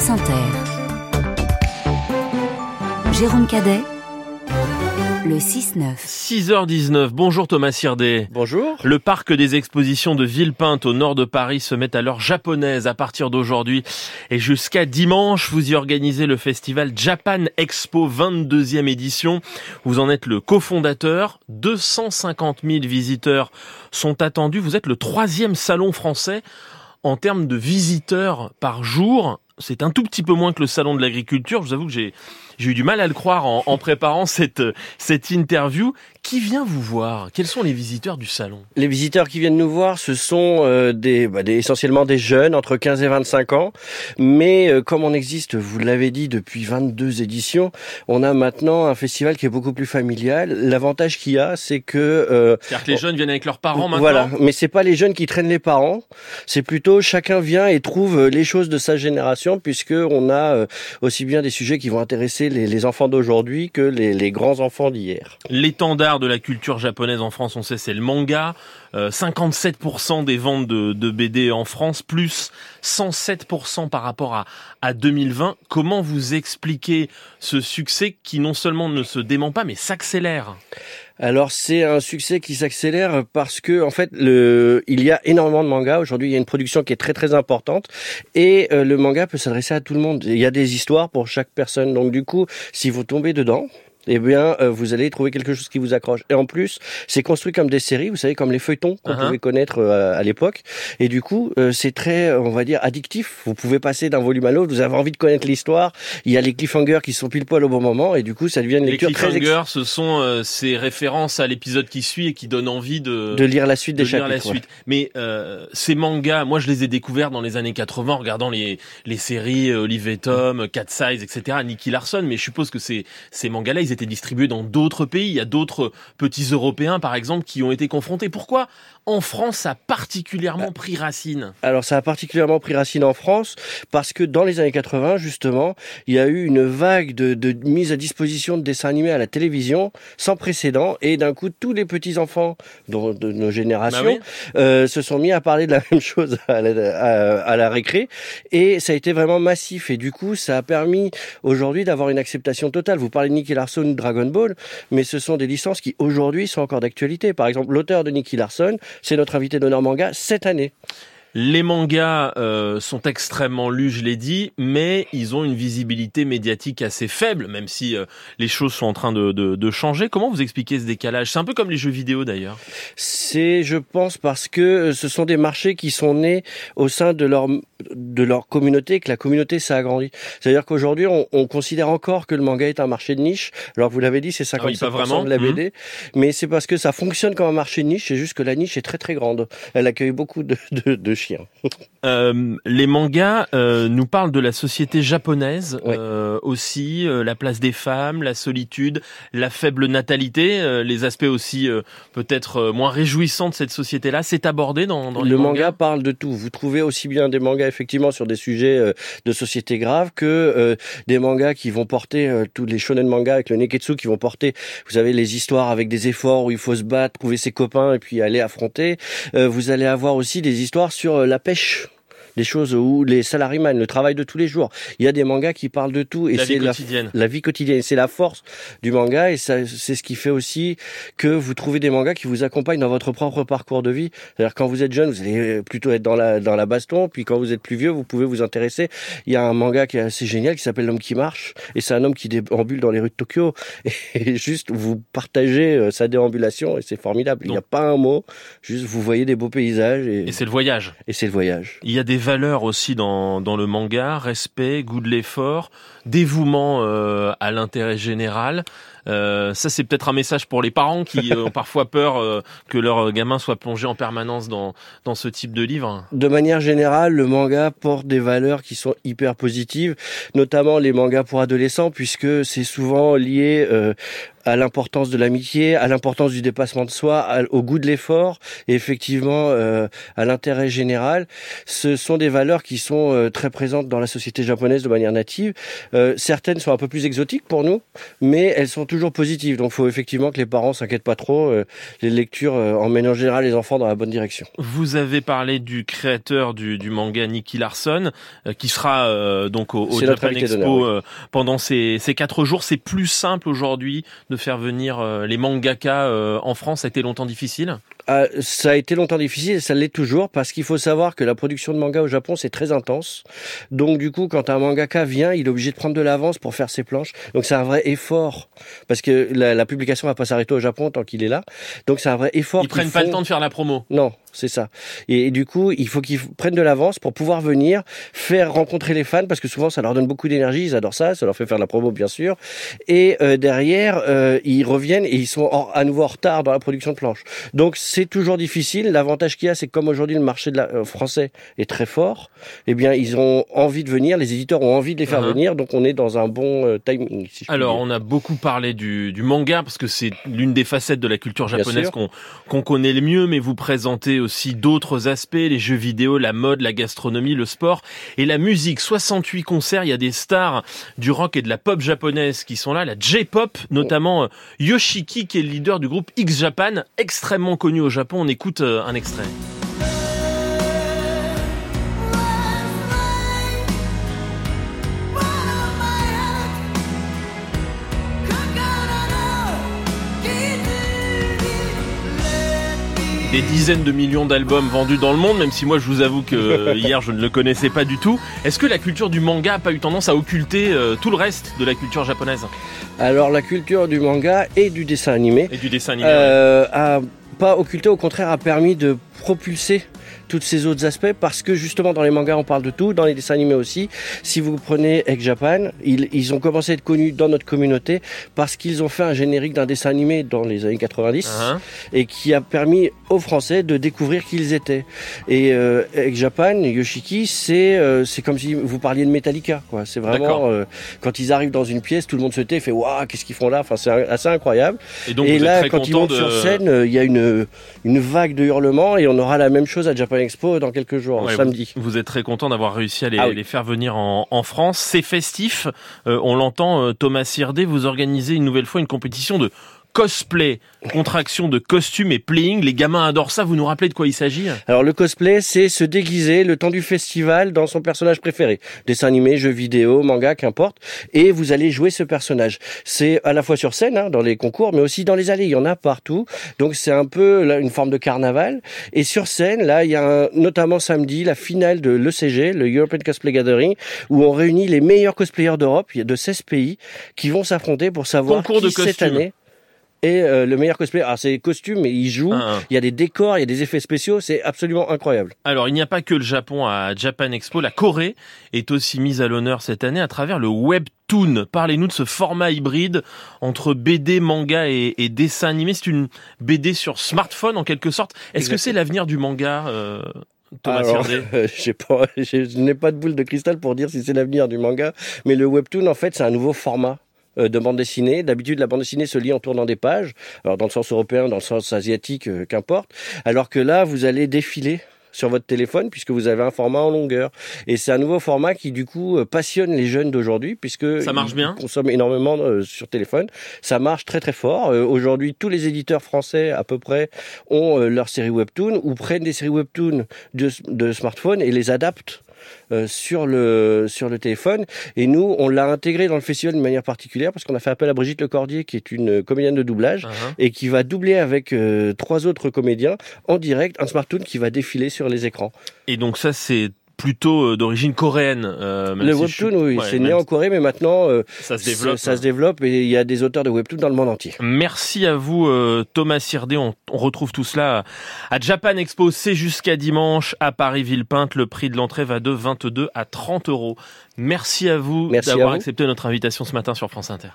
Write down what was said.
France Inter. Jérôme Cadet, le 6-9. 6h19. Bonjour Thomas Sirdé. Bonjour. Le parc des expositions de Villepinte au nord de Paris se met à l'heure japonaise à partir d'aujourd'hui et jusqu'à dimanche. Vous y organisez le festival Japan Expo 22e édition. Vous en êtes le cofondateur. 250 000 visiteurs sont attendus. Vous êtes le troisième salon français en termes de visiteurs par jour. C'est un tout petit peu moins que le salon de l'agriculture. Je vous avoue que j'ai j'ai eu du mal à le croire en, en préparant cette, cette interview. Qui vient vous voir? Quels sont les visiteurs du salon? Les visiteurs qui viennent nous voir, ce sont euh, des, bah, des, essentiellement des jeunes entre 15 et 25 ans. Mais euh, comme on existe, vous l'avez dit, depuis 22 éditions, on a maintenant un festival qui est beaucoup plus familial. L'avantage qu'il y a, c'est que... Euh, C'est-à-dire que les jeunes viennent avec leurs parents maintenant? Voilà, mais c'est pas les jeunes qui traînent les parents. C'est plutôt chacun vient et trouve les choses de sa génération, puisque on a aussi bien des sujets qui vont intéresser les, enfants d'aujourd'hui que les, grands enfants d'hier. L'étendard de la culture japonaise en France, on sait, c'est le manga. Euh, 57% des ventes de, de, BD en France, plus 107% par rapport à, à 2020. Comment vous expliquez ce succès qui non seulement ne se dément pas, mais s'accélère? Alors c'est un succès qui s'accélère parce que en fait le, il y a énormément de mangas aujourd'hui. Il y a une production qui est très très importante et euh, le manga peut s'adresser à tout le monde. Il y a des histoires pour chaque personne. Donc du coup, si vous tombez dedans, eh bien, euh, vous allez trouver quelque chose qui vous accroche. Et en plus, c'est construit comme des séries, vous savez, comme les feuilletons qu'on uh -huh. pouvait connaître euh, à l'époque. Et du coup, euh, c'est très, on va dire, addictif. Vous pouvez passer d'un volume à l'autre, vous avez envie de connaître l'histoire. Il y a les cliffhangers qui sont pile poil au bon moment, et du coup, ça devient une lecture très... Les cliffhangers, ce sont euh, ces références à l'épisode qui suit et qui donnent envie de... De lire la suite de des chapitres. La suite. Mais ces mangas, moi, je les ai découverts dans les années 80 en regardant les, les séries Olive Tom, Cat Size, etc., Nicky Larson, mais je suppose que ces, ces mangas-là, ils étaient distribués dans d'autres pays. Il y a d'autres petits Européens, par exemple, qui ont été confrontés. Pourquoi en France ça a particulièrement pris racine? Alors ça a particulièrement pris racine en France parce que dans les années 80, justement, il y a eu une vague de, de mise à disposition de dessins animés à la télévision sans précédent et d'un coup tous les petits enfants de, de nos générations bah oui. euh, se sont mis à parler de la même chose à la, à, à la récré et ça a été vraiment massif et du coup ça a permis aujourd'hui d'avoir une acceptation totale. Vous parlez de Nicky Larson, Dragon Ball, mais ce sont des licences qui aujourd'hui sont encore d'actualité. Par exemple, l'auteur de Nicky Larson, c'est notre invité d'honneur manga cette année. Les mangas euh, sont extrêmement lus, je l'ai dit, mais ils ont une visibilité médiatique assez faible, même si euh, les choses sont en train de, de, de, changer. Comment vous expliquez ce décalage? C'est un peu comme les jeux vidéo d'ailleurs. C'est, je pense, parce que ce sont des marchés qui sont nés au sein de leur de leur communauté, que la communauté s'est agrandie. C'est-à-dire qu'aujourd'hui, on, on, considère encore que le manga est un marché de niche. Alors vous l'avez dit, c'est 50% ah oui, de la BD, mmh. mais c'est parce que ça fonctionne comme un marché de niche. C'est juste que la niche est très très grande. Elle accueille beaucoup de, de, de euh, les mangas euh, nous parlent de la société japonaise ouais. euh, aussi, la place des femmes, la solitude, la faible natalité, les aspects aussi peut-être moins réjouissants de cette société-là. C'est abordé dans, dans les le mangas. manga parle de tout. Vous trouvez aussi bien des mangas effectivement sur des sujets de société graves que des mangas qui vont porter tous les shonen mangas avec le neketsu qui vont porter vous savez les histoires avec des efforts où il faut se battre trouver ses copains et puis aller affronter vous allez avoir aussi des histoires sur la pêche des choses où les salariés le travail de tous les jours. Il y a des mangas qui parlent de tout et la c'est vie quotidienne. La, la vie quotidienne, c'est la force du manga et c'est ce qui fait aussi que vous trouvez des mangas qui vous accompagnent dans votre propre parcours de vie. C'est-à-dire quand vous êtes jeune, vous allez plutôt être dans la dans la baston, puis quand vous êtes plus vieux, vous pouvez vous intéresser. Il y a un manga qui est assez génial qui s'appelle L'homme qui marche et c'est un homme qui déambule dans les rues de Tokyo et juste vous partagez euh, sa déambulation et c'est formidable. Il n'y a pas un mot, juste vous voyez des beaux paysages et, et c'est le voyage. Et c'est le voyage. Il y a des valeurs aussi dans, le manga, respect, goût de l'effort, dévouement euh, à l'intérêt général. Euh, ça, c'est peut-être un message pour les parents qui ont parfois peur euh, que leur gamin soit plongé en permanence dans, dans ce type de livre. De manière générale, le manga porte des valeurs qui sont hyper positives, notamment les mangas pour adolescents, puisque c'est souvent lié euh, à l'importance de l'amitié, à l'importance du dépassement de soi, au goût de l'effort et effectivement euh, à l'intérêt général. Ce sont des valeurs qui sont euh, très présentes dans la société japonaise de manière native. Euh, certaines sont un peu plus exotiques pour nous, mais elles sont toujours positives. Donc, il faut effectivement que les parents s'inquiètent pas trop. les lectures emmènent en général les enfants dans la bonne direction. Vous avez parlé du créateur du, manga Nicky Larson, qui sera donc au, Japan Expo pendant ces, ces quatre jours. C'est plus simple aujourd'hui de faire venir les mangakas en France. Ça a été longtemps difficile? Ah, ça a été longtemps difficile et ça l'est toujours parce qu'il faut savoir que la production de manga au Japon c'est très intense. Donc du coup, quand un mangaka vient, il est obligé de prendre de l'avance pour faire ses planches. Donc c'est un vrai effort parce que la, la publication va pas s'arrêter au Japon tant qu'il est là. Donc c'est un vrai effort. Ils prennent pas le temps de faire la promo. Non, c'est ça. Et, du coup, il faut qu'ils prennent de l'avance pour pouvoir venir faire rencontrer les fans parce que souvent ça leur donne beaucoup d'énergie, ils adorent ça, ça leur fait faire la promo bien sûr. Et euh, derrière, euh, ils reviennent et ils sont à nouveau en retard dans la production de planches. Donc c'est toujours difficile. L'avantage qu'il y a, c'est que comme aujourd'hui le marché de la, euh, français est très fort, eh bien ils ont envie de venir, les éditeurs ont envie de les faire uh-huh. venir, donc on est dans un bon timing. Alors on a beaucoup parlé du, du manga parce que c'est l'une des facettes de la culture japonaise qu'on qu'on connaît le mieux, mais vous présentez aussi d'autres aspects, les jeux vidéo, la mode, la gastronomie, le sport et la musique. 68 concerts, il y a des stars du rock et de la pop japonaise qui sont là, la J-pop, notamment euh, Yoshiki qui est le leader du groupe X Japan, extrêmement connu au Japon. On écoute euh, un extrait. des dizaines de millions d'albums vendus dans le monde, même si moi je vous avoue que euh, hier je ne le connaissais pas du tout. Est-ce que la culture du manga n'a pas eu tendance à occulter euh, tout le reste de la culture japonaise? Alors la culture du manga et du dessin animé, et du dessin animé euh, a pas occulté, au contraire a permis de propulser tous ces autres aspects parce que justement dans les mangas on parle de tout, dans les dessins animés aussi. Si vous prenez Egg Japan, ils, ont commencé à être connus dans notre communauté parce qu'ils ont fait un générique d'un dessin animé dans les années 90 uh-huh. et qui a permis aux Français de découvrir qui ils étaient. Et euh, Egg Japan, Yoshiki, c'est euh, c'est comme si vous parliez de Metallica. quoi. C'est vraiment euh, quand ils arrivent dans une pièce, tout le monde se tait, et fait waouh, qu'est-ce qu'ils font là? Enfin, c'est assez incroyable. Et, donc, et là, quand ils montent sur scène, il y a une une vague de hurlements et on aura la même chose à Japan Expo dans quelques jours, samedi. Vous, êtes très content d'avoir réussi à les, ah les, faire venir en, en France. C'est festif. Euh, on l'entend, euh, Thomas Sirdé, vous organisez une nouvelle fois une compétition de cosplay, contraction de costume et playing. Les gamins adorent ça. Vous nous rappelez de quoi il s'agit Alors le cosplay, c'est se déguiser le temps du festival dans son personnage préféré. Dessin animé, jeu vidéo, manga, qu'importe. Et vous allez jouer ce personnage. C'est à la fois sur scène, hein, dans les concours, mais aussi dans les allées. Il y en a partout. Donc c'est un peu là, une forme de carnaval. Et sur scène, là, il y a notamment samedi la finale de l'ECG, le European Cosplay Gathering, où on réunit les meilleurs cosplayers d'Europe. Il y a de 16 pays qui vont s'affronter pour savoir Concours qui cette année et euh, le meilleur cosplay. Alors c'est costumes, mais il joue. Ah, ah. Il y a des décors, il y a des effets spéciaux. C'est absolument incroyable. Alors il n'y a pas que le Japon à Japan Expo. La Corée est aussi mise à l'honneur cette année à travers le Webtoon. Parlez-nous de ce format hybride entre BD, manga et, et dessin animé. C'est une BD sur smartphone en quelque sorte. Est-ce que c'est l'avenir du manga euh... Thomas Alors, euh, pas, je n'ai pas de boule de cristal pour dire si c'est l'avenir du manga, mais le webtoon en fait c'est un nouveau format de bande dessinée. D'habitude, la bande dessinée se lit en tournant des pages, alors dans le sens européen, dans le sens asiatique, euh, qu'importe. Alors que là, vous allez défiler sur votre téléphone puisque vous avez un format en longueur et c'est un nouveau format qui du coup euh, passionne les jeunes d'aujourd'hui puisque ça marche bien? ils consomment énormément sur téléphone ça marche très très fort aujourd'hui tous les éditeurs français à peu près ont leur série webtoon ou prennent des séries webtoon de, de smartphone et les adaptent euh, sur le sur le téléphone. Et nous, on l'a intégré dans le festival d'une manière particulière parce qu'on a fait appel à Brigitte Lecordier, qui est une comédienne de doublage uh-huh. et qui va doubler avec euh, trois autres comédiens en direct un smartphone qui va défiler sur les écrans. Et donc ça, c'est plutôt euh, d'origine coréenne. Euh, le webtoon, oui, c'est né en Corée, mais maintenant euh, ça se développe. Ça, se développe et il y a des auteurs de webtoon dans le monde entier. Merci à vous, Thomas Sirdé. On, retrouve tout cela à Japan Expo. C'est jusqu'à dimanche à Paris Villepinte. Le prix de l'entrée va de 22 à 30 euros. Merci à vous d'avoir accepté notre invitation ce matin sur France Inter.